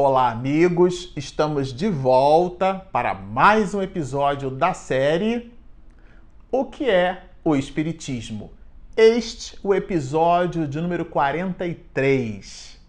Olá, amigos! Estamos de volta para mais um episódio da série O que é o Espiritismo? Este o episódio de número 43.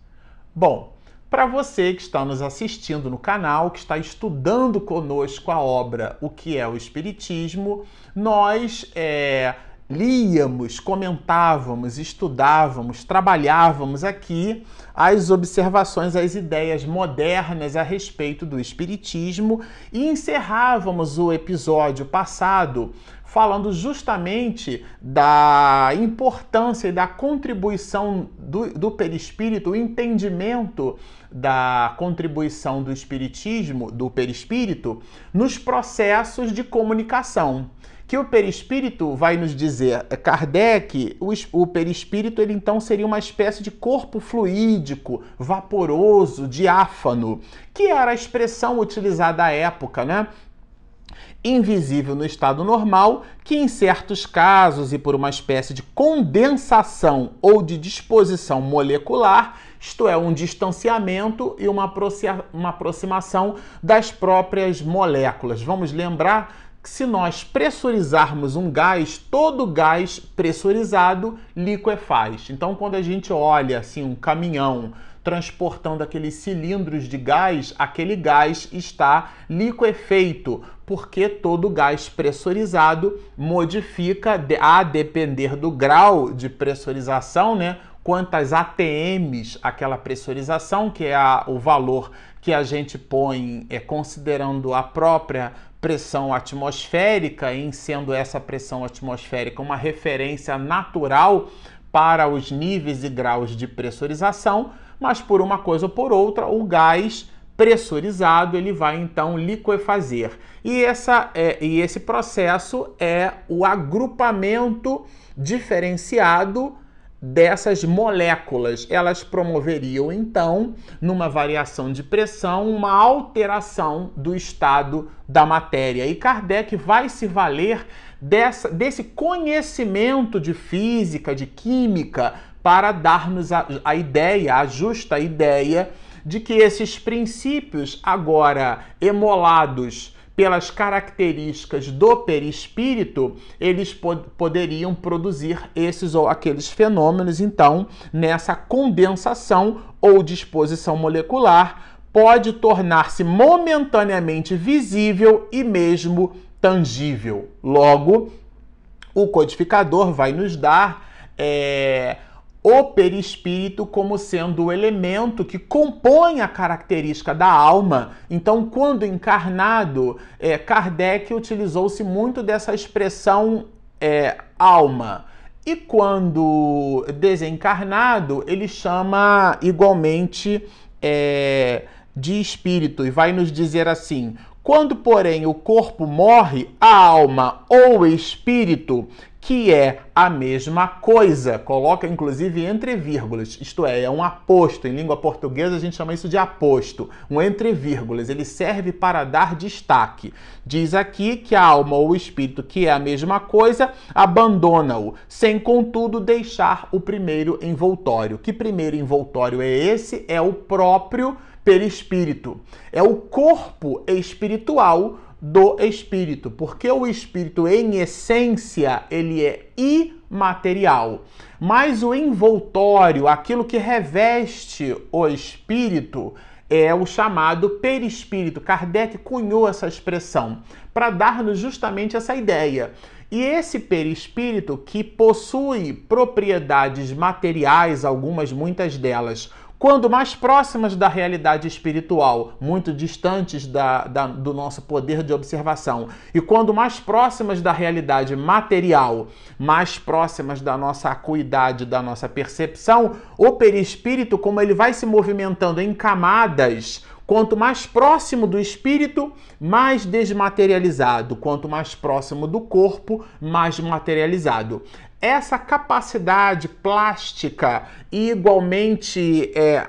Bom, para você que está nos assistindo no canal, que está estudando conosco a obra O que é o Espiritismo, nós é, líamos, comentávamos, estudávamos, trabalhávamos aqui as observações, as ideias modernas a respeito do Espiritismo e encerrávamos o episódio passado falando justamente da importância e da contribuição do, do perispírito, o entendimento da contribuição do espiritismo, do perispírito, nos processos de comunicação que o perispírito vai nos dizer, Kardec, o, o perispírito ele então seria uma espécie de corpo fluídico, vaporoso, diáfano, que era a expressão utilizada à época, né? Invisível no estado normal, que em certos casos e por uma espécie de condensação ou de disposição molecular, isto é, um distanciamento e uma aproximação das próprias moléculas. Vamos lembrar se nós pressurizarmos um gás, todo gás pressurizado liquefaz. Então, quando a gente olha assim um caminhão transportando aqueles cilindros de gás, aquele gás está liquefeito, porque todo gás pressurizado modifica a depender do grau de pressurização, né? Quantas ATMs aquela pressurização, que é a, o valor que a gente põe é, considerando a própria pressão atmosférica, em sendo essa pressão atmosférica uma referência natural para os níveis e graus de pressurização, mas por uma coisa ou por outra, o gás pressurizado ele vai então liquefazer. E, essa é, e esse processo é o agrupamento diferenciado dessas moléculas. Elas promoveriam então, numa variação de pressão, uma alteração do estado da matéria. E Kardec vai se valer dessa, desse conhecimento de física, de química, para dar-nos a, a ideia, a justa ideia, de que esses princípios, agora emolados pelas características do perispírito, eles pod poderiam produzir esses ou aqueles fenômenos. Então, nessa condensação ou disposição molecular, pode tornar-se momentaneamente visível e mesmo tangível. Logo, o codificador vai nos dar é, o perispírito como sendo o elemento que compõe a característica da alma. Então, quando encarnado, é, Kardec utilizou-se muito dessa expressão é, alma. E quando desencarnado, ele chama igualmente é, de espírito e vai nos dizer assim: quando, porém, o corpo morre, a alma ou espírito que é a mesma coisa. Coloca inclusive entre vírgulas, isto é, é um aposto. Em língua portuguesa a gente chama isso de aposto, um entre vírgulas. Ele serve para dar destaque. Diz aqui que a alma ou o espírito, que é a mesma coisa, abandona-o, sem contudo deixar o primeiro envoltório. Que primeiro envoltório é esse? É o próprio perispírito. É o corpo espiritual do espírito, porque o espírito em essência ele é imaterial, mas o envoltório, aquilo que reveste o espírito, é o chamado perispírito. Kardec cunhou essa expressão para dar-nos justamente essa ideia. E esse perispírito que possui propriedades materiais, algumas, muitas delas, quando mais próximas da realidade espiritual, muito distantes da, da, do nosso poder de observação, e quando mais próximas da realidade material, mais próximas da nossa acuidade, da nossa percepção, o perispírito, como ele vai se movimentando em camadas, Quanto mais próximo do espírito, mais desmaterializado. Quanto mais próximo do corpo, mais materializado essa capacidade plástica e igualmente é,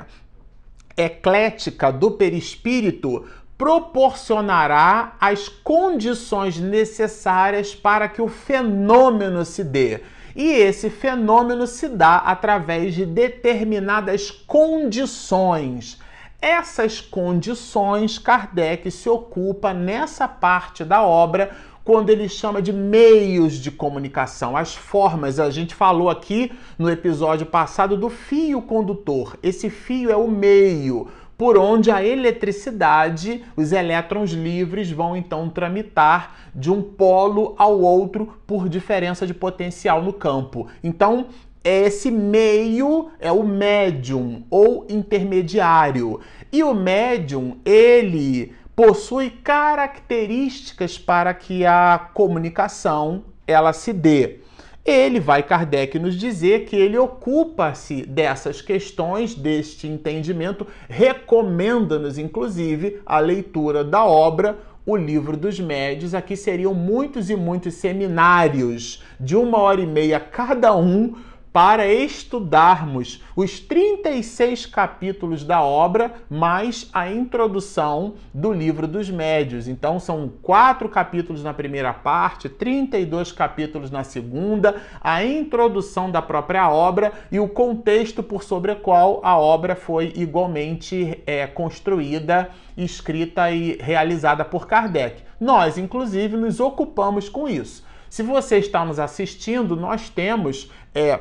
eclética do perispírito proporcionará as condições necessárias para que o fenômeno se dê. E esse fenômeno se dá através de determinadas condições Essas condições Kardec se ocupa nessa parte da obra quando ele chama de meios de comunicação, as formas. A gente falou aqui no episódio passado do fio condutor. Esse fio é o meio por onde a eletricidade, os elétrons livres vão então tramitar de um polo ao outro por diferença de potencial no campo. Então, esse meio é o médium ou intermediário. E o médium, ele possui características para que a comunicação ela se dê. Ele vai Kardec nos dizer que ele ocupa-se dessas questões, deste entendimento, recomenda-nos inclusive a leitura da obra o livro dos médios. Aqui seriam muitos e muitos seminários de uma hora e meia cada um para estudarmos os 36 capítulos da obra, mais a introdução do livro dos médios. Então, são quatro capítulos na primeira parte, 32 capítulos na segunda, a introdução da própria obra e o contexto por sobre o qual a obra foi igualmente é, construída, escrita e realizada por Kardec. Nós, inclusive, nos ocupamos com isso. Se você está nos assistindo, nós temos. É,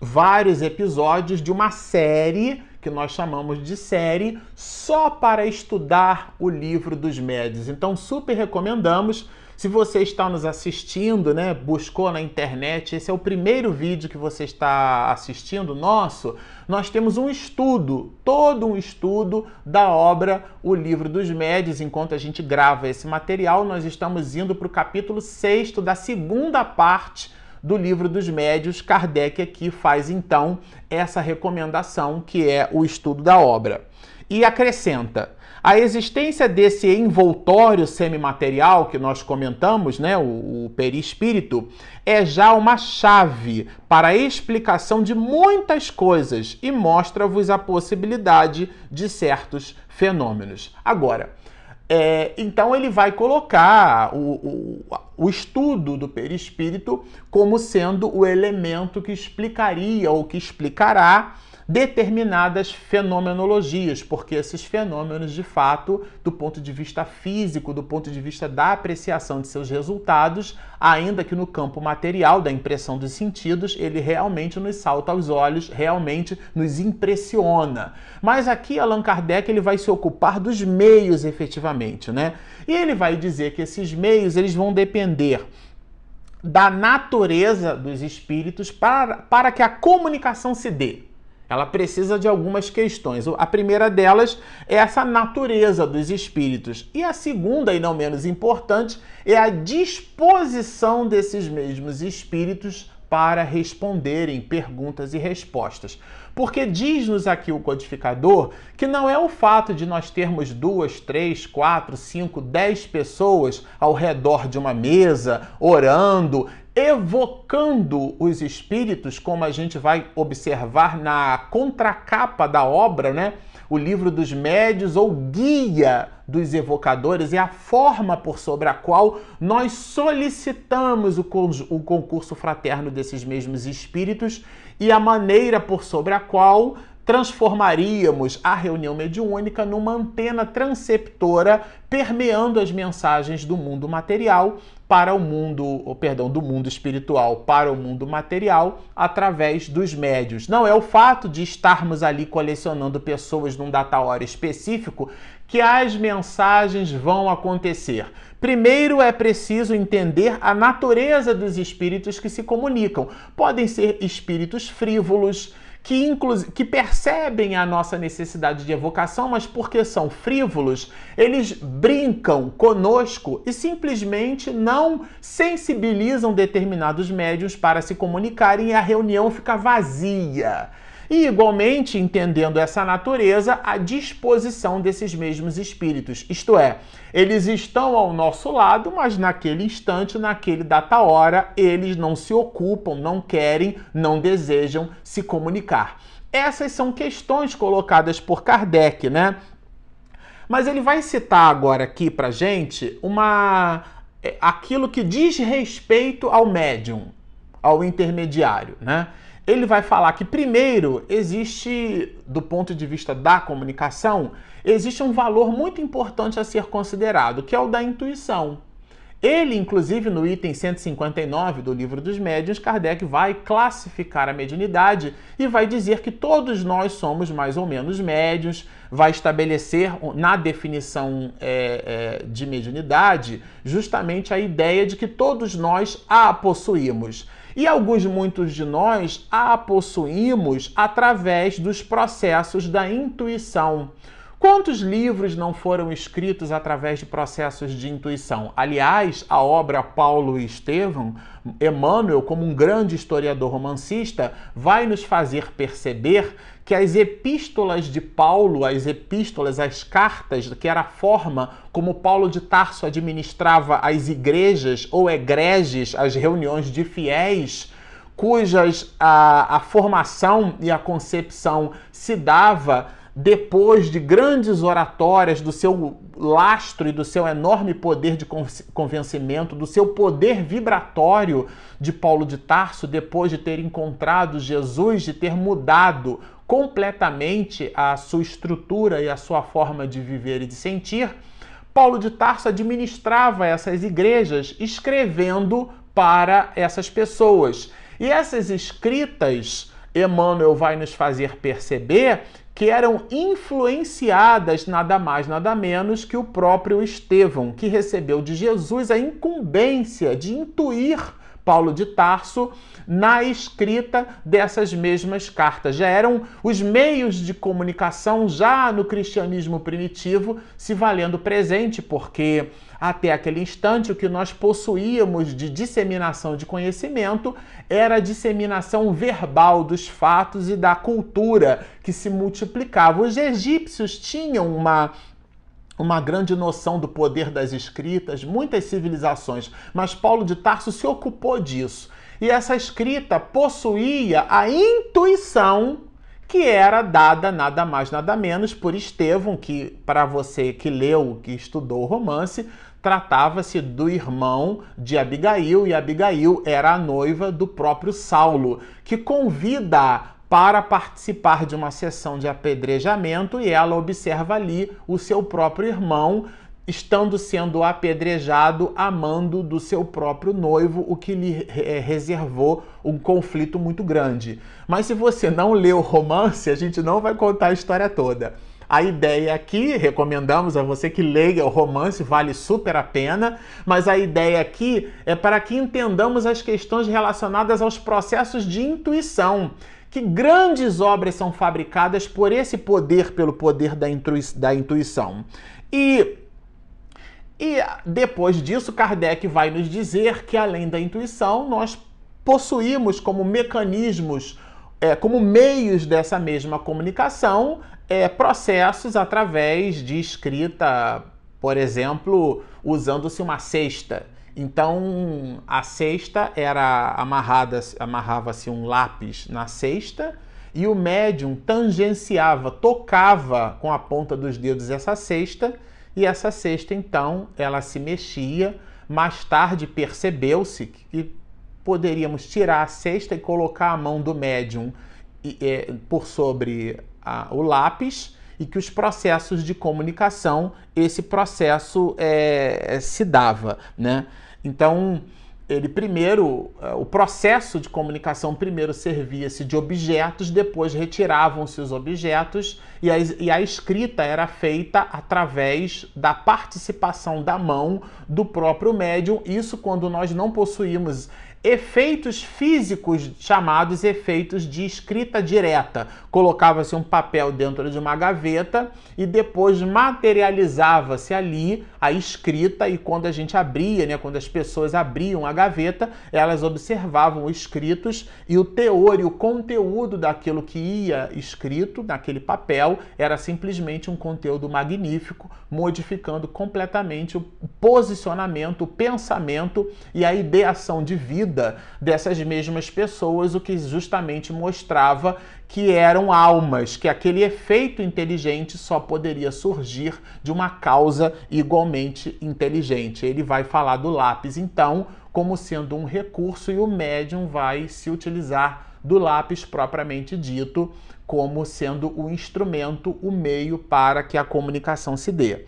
vários episódios de uma série que nós chamamos de série só para estudar o livro dos médios. Então, super recomendamos. Se você está nos assistindo, né, buscou na internet, esse é o primeiro vídeo que você está assistindo nosso, nós temos um estudo, todo um estudo da obra O Livro dos Médios. Enquanto a gente grava esse material, nós estamos indo para o capítulo 6 da segunda parte do livro dos médios, Kardec aqui faz então essa recomendação que é o estudo da obra. E acrescenta: a existência desse envoltório semimaterial que nós comentamos, né, o, o perispírito, é já uma chave para a explicação de muitas coisas e mostra-vos a possibilidade de certos fenômenos. Agora, é, então ele vai colocar o, o, o, estudo do perispírito como sendo o elemento que explicaria ou que explicará determinadas fenomenologias, porque esses fenômenos, de fato, do ponto de vista físico, do ponto de vista da apreciação de seus resultados, ainda que no campo material da impressão dos sentidos, ele realmente nos salta aos olhos, realmente nos impressiona. Mas aqui Allan Kardec ele vai se ocupar dos meios efetivamente, né? E ele vai dizer que esses meios eles vão depender da natureza dos espíritos para, para que a comunicação se dê. Ela precisa de algumas questões. A primeira delas é essa natureza dos espíritos. E a segunda, e não menos importante, é a disposição desses mesmos espíritos para responderem perguntas e respostas. Porque diz-nos aqui o codificador que não é o fato de nós termos duas, três, quatro, cinco, dez pessoas ao redor de uma mesa, orando, evocando os espíritos, como a gente vai observar na contracapa da obra, né? O livro dos médios ou guia dos evocadores é a forma por sobre a qual nós solicitamos o, concurso fraterno desses mesmos espíritos e a maneira por sobre a qual transformaríamos a reunião mediúnica numa antena transceptora permeando as mensagens do mundo material para o mundo, ou perdão, do mundo espiritual para o mundo material através dos médios. Não é o fato de estarmos ali colecionando pessoas num data hora específico que as mensagens vão acontecer. Primeiro é preciso entender a natureza dos espíritos que se comunicam. Podem ser espíritos frívolos, que, que percebem a nossa necessidade de evocação, mas porque são frívolos, eles brincam conosco e simplesmente não sensibilizam determinados médios para se comunicarem e a reunião fica vazia. E, igualmente, entendendo essa natureza, a disposição desses mesmos espíritos. Isto é, eles estão ao nosso lado, mas naquele instante, naquele data hora, eles não se ocupam, não querem, não desejam se comunicar. Essas são questões colocadas por Kardec, né? Mas ele vai citar agora aqui pra gente uma é, aquilo que diz respeito ao médium, ao intermediário, né? Ele vai falar que, primeiro, existe, do ponto de vista da comunicação, existe um valor muito importante a ser considerado, que é o da intuição. Ele, inclusive, no item 159 do Livro dos Médiuns, Kardec vai classificar a mediunidade e vai dizer que todos nós somos mais ou menos médios, vai estabelecer na definição é, é, de mediunidade justamente a ideia de que todos nós a possuímos. E alguns, muitos de nós, a possuímos através dos processos da intuição. Quantos livros não foram escritos através de processos de intuição? Aliás, a obra Paulo e Estevão, Emmanuel, como um grande historiador romancista, vai nos fazer perceber que as epístolas de Paulo, as epístolas, as cartas, que era a forma como Paulo de Tarso administrava as igrejas ou egreges, as reuniões de fiéis, cujas a, a formação e a concepção se dava depois de grandes oratórias, do seu lastro e do seu enorme poder de convencimento, do seu poder vibratório de Paulo de Tarso, depois de ter encontrado Jesus, de ter mudado completamente a sua estrutura e a sua forma de viver e de sentir, Paulo de Tarso administrava essas igrejas escrevendo para essas pessoas. E essas escritas, Emmanuel vai nos fazer perceber que eram influenciadas nada mais, nada menos que o próprio Estevão, que recebeu de Jesus a incumbência de intuir Paulo de Tarso na escrita dessas mesmas cartas. Já eram os meios de comunicação já no cristianismo primitivo se valendo presente, porque até aquele instante, o que nós possuíamos de disseminação de conhecimento era a disseminação verbal dos fatos e da cultura que se multiplicava. Os egípcios tinham uma uma grande noção do poder das escritas, muitas civilizações, mas Paulo de Tarso se ocupou disso. E essa escrita possuía a intuição que era dada nada mais nada menos por Estevão, que para você que leu, que estudou o romance, tratava-se do irmão de Abigail e Abigail era a noiva do próprio Saulo, que convida para participar de uma sessão de apedrejamento e ela observa ali o seu próprio irmão estando sendo apedrejado, amando do seu próprio noivo, o que lhe é, reservou um conflito muito grande. Mas se você não leu o romance, a gente não vai contar a história toda. A ideia aqui, recomendamos a você que leia o romance, vale super a pena, mas a ideia aqui é para que entendamos as questões relacionadas aos processos de intuição que grandes obras são fabricadas por esse poder, pelo poder da, da intuição. E e depois disso, Kardec vai nos dizer que além da intuição, nós possuímos como mecanismos, é, como meios dessa mesma comunicação, é, processos através de escrita, por exemplo, usando-se uma cesta. Então, a cesta era amarrada, amarrava-se um lápis na cesta e o médium tangenciava, tocava com a ponta dos dedos essa cesta e essa cesta, então, ela se mexia. Mais tarde percebeu-se que poderíamos tirar a cesta e colocar a mão do médium é, por sobre a, o lápis e que os processos de comunicação, esse processo é, se dava, né? Então, ele primeiro, eh, o processo de comunicação primeiro servia-se de objetos, depois retiravam-se os objetos e a, e a, escrita era feita através da participação da mão do próprio médium. Isso quando nós não possuímos efeitos físicos chamados efeitos de escrita direta. Colocava-se um papel dentro de uma gaveta e depois materializava-se ali a escrita e quando a gente abria, né, quando as pessoas abriam a gaveta, elas observavam os escritos e o teor e o conteúdo daquilo que ia escrito naquele papel era simplesmente um conteúdo magnífico, modificando completamente o posicionamento, o pensamento e a ideação de vida dessas mesmas pessoas, o que justamente mostrava que eram almas, que aquele efeito inteligente só poderia surgir de uma causa igualmente inteligente. Ele vai falar do lápis, então, como sendo um recurso e o médium vai se utilizar do lápis propriamente dito, como sendo o instrumento, o meio para que a comunicação se dê.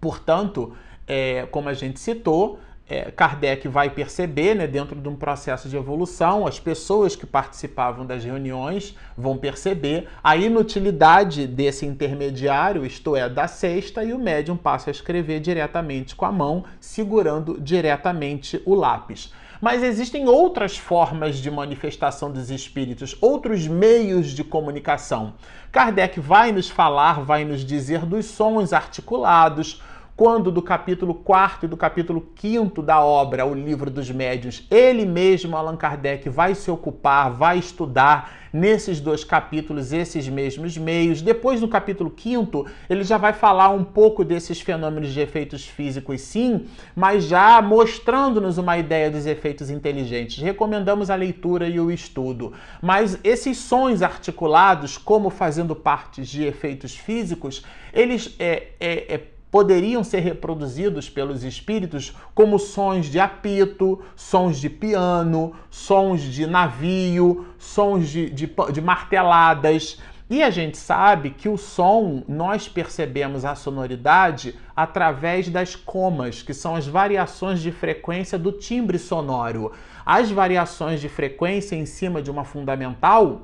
Portanto, é, como a gente citou, é, Kardec vai perceber, né, dentro de um processo de evolução, as pessoas que participavam das reuniões vão perceber a inutilidade desse intermediário, isto é, da cesta, e o médium passa a escrever diretamente com a mão, segurando diretamente o lápis. Mas existem outras formas de manifestação dos espíritos, outros meios de comunicação. Kardec vai nos falar, vai nos dizer dos sons articulados, quando do capítulo 4 e do capítulo 5 da obra, o Livro dos Médiuns, ele mesmo, Allan Kardec, vai se ocupar, vai estudar nesses dois capítulos esses mesmos meios. Depois, no capítulo 5, ele já vai falar um pouco desses fenômenos de efeitos físicos, sim, mas já mostrando-nos uma ideia dos efeitos inteligentes. Recomendamos a leitura e o estudo. Mas esses sons articulados, como fazendo parte de efeitos físicos, eles é, é, é poderiam ser reproduzidos pelos espíritos como sons de apito, sons de piano, sons de navio, sons de, de, de, marteladas. E a gente sabe que o som, nós percebemos a sonoridade através das comas, que são as variações de frequência do timbre sonoro. As variações de frequência em cima de uma fundamental,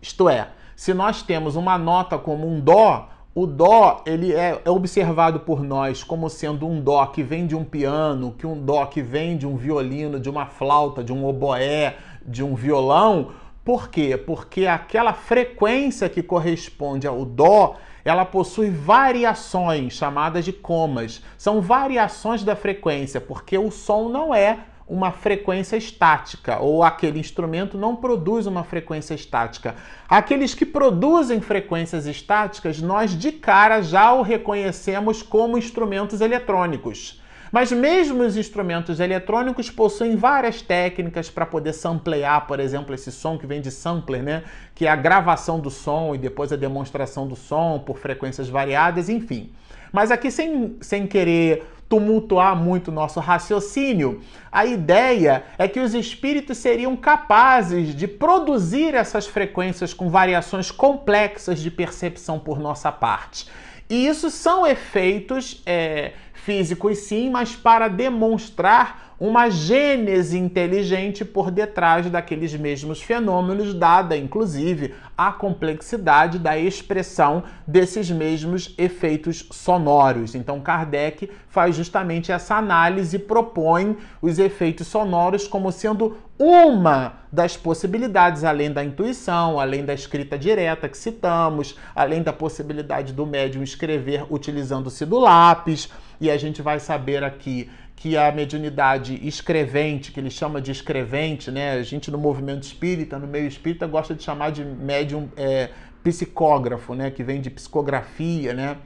isto é, se nós temos uma nota como um Dó, o dó ele é, é, observado por nós como sendo um dó que vem de um piano, que um dó que vem de um violino, de uma flauta, de um oboé, de um violão. Por quê? Porque aquela frequência que corresponde ao dó, ela possui variações chamadas de comas. São variações da frequência, porque o som não é uma frequência estática, ou aquele instrumento não produz uma frequência estática. Aqueles que produzem frequências estáticas, nós de cara já o reconhecemos como instrumentos eletrônicos. Mas mesmo os instrumentos eletrônicos possuem várias técnicas para poder samplear, por exemplo, esse som que vem de sampler, né? Que é a gravação do som e depois a demonstração do som por frequências variadas, enfim. Mas aqui sem, sem querer tumultuar muito nosso raciocínio, a ideia é que os espíritos seriam capazes de produzir essas frequências com variações complexas de percepção por nossa parte. E isso são efeitos é, físicos, sim, mas para demonstrar uma gênese inteligente por detrás daqueles mesmos fenômenos, dada inclusive a complexidade da expressão desses mesmos efeitos sonoros. Então, Kardec faz justamente essa análise e propõe os efeitos sonoros como sendo uma das possibilidades, além da intuição, além da escrita direta que citamos, além da possibilidade do médium escrever utilizando-se do lápis, e a gente vai saber aqui que a mediunidade escrevente, que ele chama de escrevente, né? A gente no movimento espírita, no meio espírita, gosta de chamar de médium é, psicógrafo, né? Que vem de psicografia, né?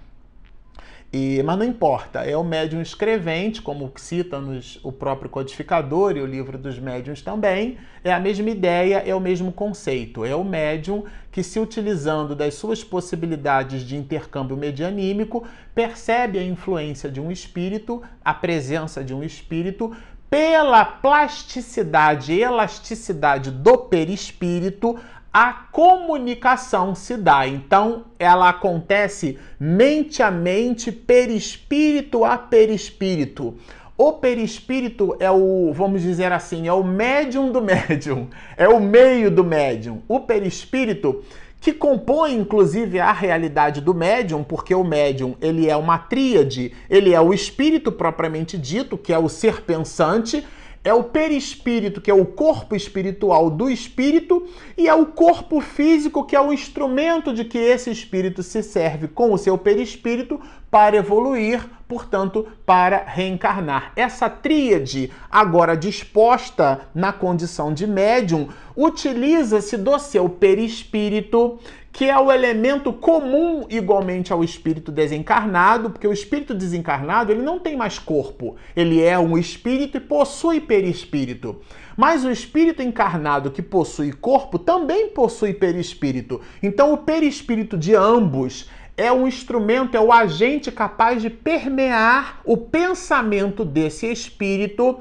E, mas não importa, é o médium escrevente, como cita-nos o próprio codificador e o livro dos médiuns também, é a mesma ideia, é o mesmo conceito. É o médium que, se utilizando das suas possibilidades de intercâmbio medianímico, percebe a influência de um espírito, a presença de um espírito, pela plasticidade e elasticidade do perispírito, a comunicação se dá. Então, ela acontece mente a mente, perispírito a perispírito. O perispírito é o, vamos dizer assim, é o médium do médium, é o meio do médium. O perispírito que compõe inclusive a realidade do médium, porque o médium, ele é uma tríade, ele é o espírito propriamente dito, que é o ser pensante, é o perispírito, que é o corpo espiritual do espírito, e é o corpo físico, que é o instrumento de que esse espírito se serve com o seu perispírito para evoluir, portanto, para reencarnar. Essa tríade, agora disposta na condição de médium, utiliza-se do seu perispírito, que é o elemento comum igualmente ao espírito desencarnado, porque o espírito desencarnado ele não tem mais corpo, ele é um espírito e possui perispírito. Mas o espírito encarnado que possui corpo também possui perispírito. Então o perispírito de ambos é um instrumento, é o agente capaz de permear o pensamento desse espírito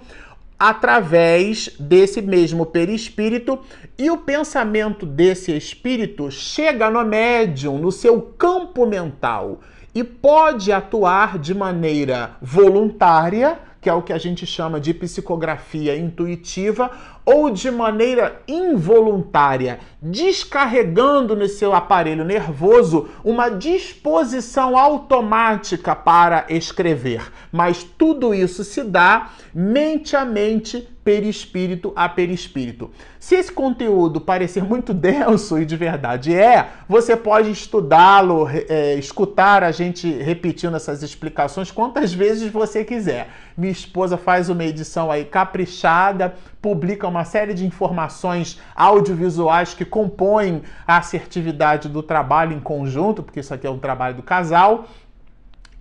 através desse mesmo perispírito. E o pensamento desse espírito chega no médium, no seu campo mental e pode atuar de maneira voluntária, que é o que a gente chama de psicografia intuitiva, ou de maneira involuntária, descarregando no seu aparelho nervoso uma disposição automática para escrever. Mas tudo isso se dá mente a mente, perispírito a perispírito. Se esse conteúdo parecer muito denso e de verdade é, você pode estudá-lo, é, escutar a gente repetindo essas explicações quantas vezes você quiser. Minha esposa faz uma edição aí caprichada, publica uma série de informações audiovisuais que compõem a assertividade do trabalho em conjunto, porque isso aqui é um trabalho do casal.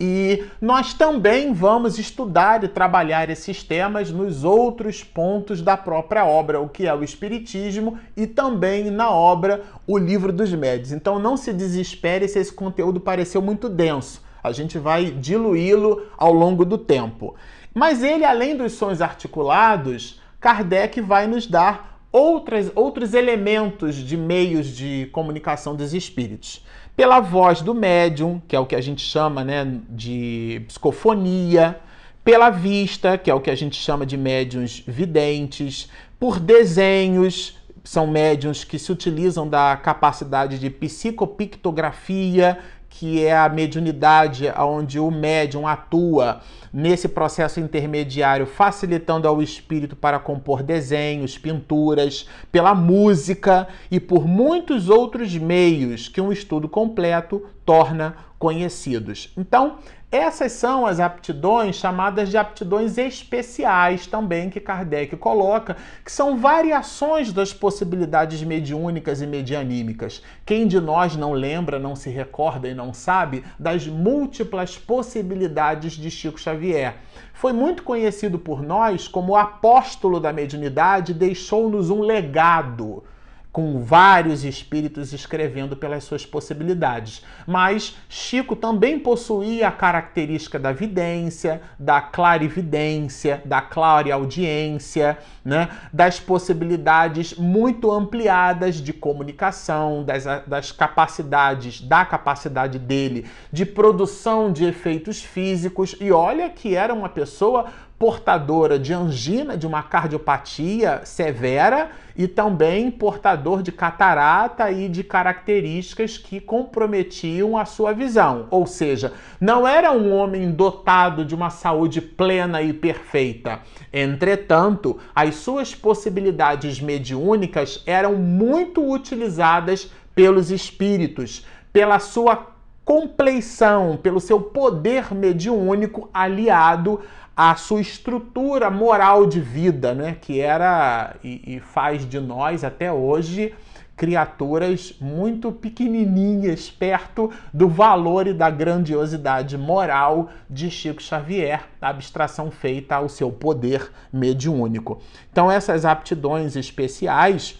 E nós também vamos estudar e trabalhar esses temas nos outros pontos da própria obra, o que é o Espiritismo, e também na obra O Livro dos Médios. Então não se desespere se esse conteúdo pareceu muito denso. A gente vai diluí-lo ao longo do tempo. Mas ele, além dos sons articulados, Kardec vai nos dar outras, outros elementos de meios de comunicação dos espíritos. Pela voz do médium, que é o que a gente chama né, de psicofonia, pela vista, que é o que a gente chama de médiums videntes, por desenhos, são médiums que se utilizam da capacidade de psicopictografia, que é a mediunidade onde o médium atua nesse processo intermediário, facilitando ao espírito para compor desenhos, pinturas, pela música e por muitos outros meios que um estudo completo torna conhecidos. Então, essas são as aptidões chamadas de aptidões especiais também que Kardec coloca, que são variações das possibilidades mediúnicas e medianímicas. Quem de nós não lembra, não se recorda e não sabe das múltiplas possibilidades de Chico Xavier? Foi muito conhecido por nós como o apóstolo da mediunidade, deixou-nos um legado com vários espíritos escrevendo pelas suas possibilidades. Mas Chico também possuía a característica da vidência, da clarividência, da clareaudiência, né? das possibilidades muito ampliadas de comunicação, das, das capacidades, da capacidade dele de produção de efeitos físicos. E olha que era uma pessoa portadora de angina, de uma cardiopatia severa e também portador de catarata e de características que comprometiam a sua visão. Ou seja, não era um homem dotado de uma saúde plena e perfeita. Entretanto, as suas possibilidades mediúnicas eram muito utilizadas pelos espíritos, pela sua compleição, pelo seu poder mediúnico aliado a sua estrutura moral de vida, né? que era e, e faz de nós até hoje criaturas muito pequenininhas perto do valor e da grandiosidade moral de Chico Xavier, a abstração feita ao seu poder mediúnico. Então essas aptidões especiais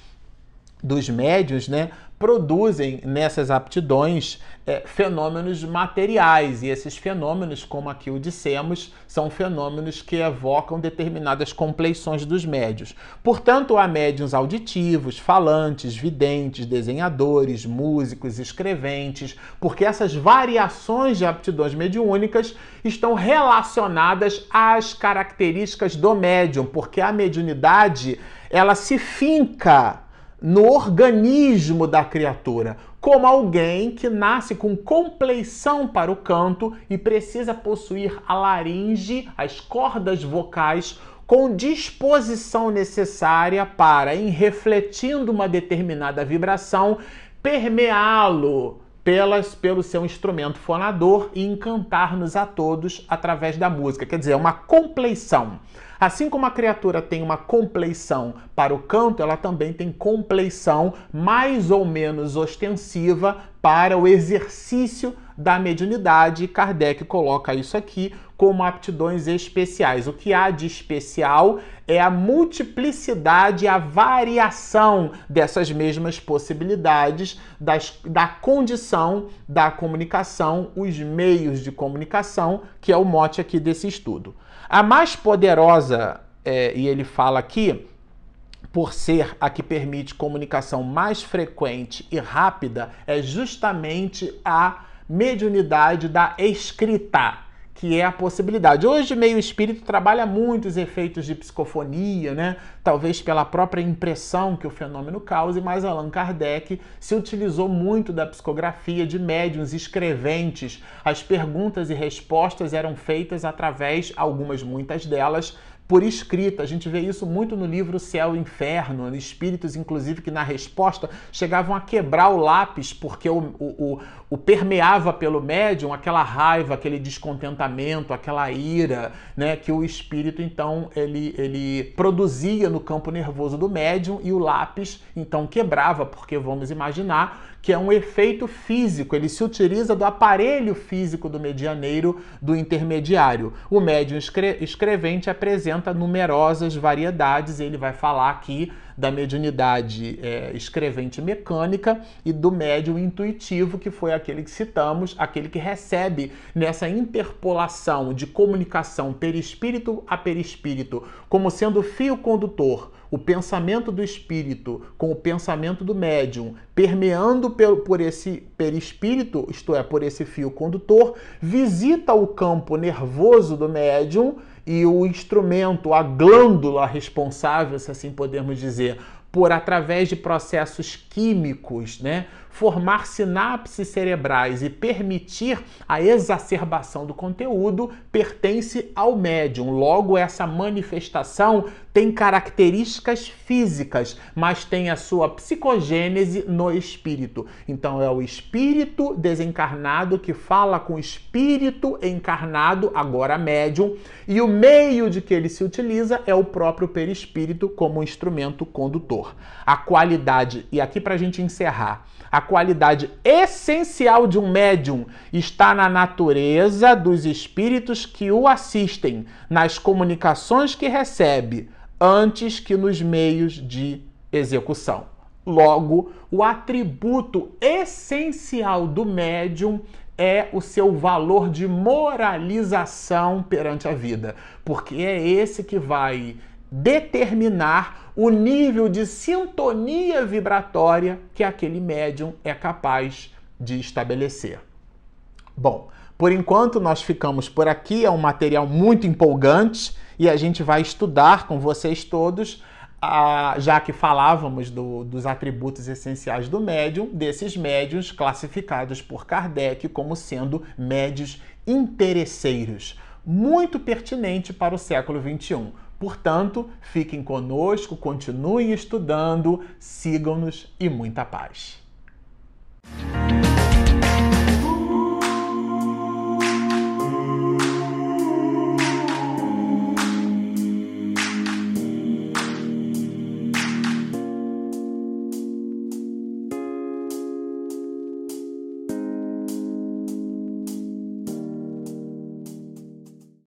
dos médios, né, produzem nessas aptidões é, fenômenos materiais, e esses fenômenos, como aqui o dissemos, são fenômenos que evocam determinadas compleições dos médios. Portanto, há médiums auditivos, falantes, videntes, desenhadores, músicos, escreventes, porque essas variações de aptidões mediúnicas estão relacionadas às características do médium, porque a mediunidade ela se finca no organismo da criatura, como alguém que nasce com compleição para o canto e precisa possuir a laringe, as cordas vocais, com disposição necessária para, em refletindo uma determinada vibração, permeá-lo pelas, pelo seu instrumento fonador e encantar-nos a todos através da música. Quer dizer, é uma compleição. Assim como a criatura tem uma compleição para o canto, ela também tem compleição mais ou menos ostensiva para o exercício da mediunidade. Kardec coloca isso aqui como aptidões especiais. O que há de especial é a multiplicidade, a variação dessas mesmas possibilidades das, da condição da comunicação, os meios de comunicação, que é o mote aqui desse estudo. A mais poderosa é, e ele fala aqui, por ser a que permite comunicação mais frequente e rápida, é justamente a mediunidade da escrita que é a possibilidade. Hoje, meio espírito trabalha muito os efeitos de psicofonia, né? Talvez pela própria impressão que o fenômeno cause, mas Allan Kardec se utilizou muito da psicografia de médiums escreventes. As perguntas e respostas eram feitas através, algumas, muitas delas, por escrita. A gente vê isso muito no livro Céu e Inferno, espíritos, inclusive, que na resposta chegavam a quebrar o lápis porque o, o, o, permeava pelo médium aquela raiva, aquele descontentamento, aquela ira, né? Que o espírito, então, ele, ele produzia no campo nervoso do médium e o lápis, então, quebrava, porque vamos imaginar que é um efeito físico, ele se utiliza do aparelho físico do medianeiro, do intermediário. O médium escrevente apresenta numerosas variedades, ele vai falar aqui da mediunidade é, escrevente mecânica e do médium intuitivo, que foi aquele que citamos, aquele que recebe nessa interpolação de comunicação perispírito a perispírito, como sendo fio condutor o pensamento do espírito com o pensamento do médium, permeando por esse perispírito, isto é, por esse fio condutor, visita o campo nervoso do médium e o instrumento, a glândula responsável, se assim podemos dizer, por através de processos químicos, né, formar sinapses cerebrais e permitir a exacerbação do conteúdo pertence ao médium. Logo, essa manifestação tem características físicas, mas tem a sua psicogênese no espírito. Então, é o espírito desencarnado que fala com o espírito encarnado, agora médium, e o meio de que ele se utiliza é o próprio perispírito como instrumento condutor. A qualidade, e aqui para a gente encerrar, a qualidade essencial de um médium está na natureza dos espíritos que o assistem, nas comunicações que recebe, antes que nos meios de execução. Logo, o atributo essencial do médium é o seu valor de moralização perante a vida, porque é esse que vai determinar o nível de sintonia vibratória que aquele médium é capaz de estabelecer. Bom, por enquanto nós ficamos por aqui, é um material muito empolgante e a gente vai estudar com vocês todos, já que falávamos do, dos atributos essenciais do médium, desses médiums classificados por Kardec como sendo médios interesseiros, muito pertinente para o século XXI. Portanto, fiquem conosco, continuem estudando, sigam-nos e muita paz.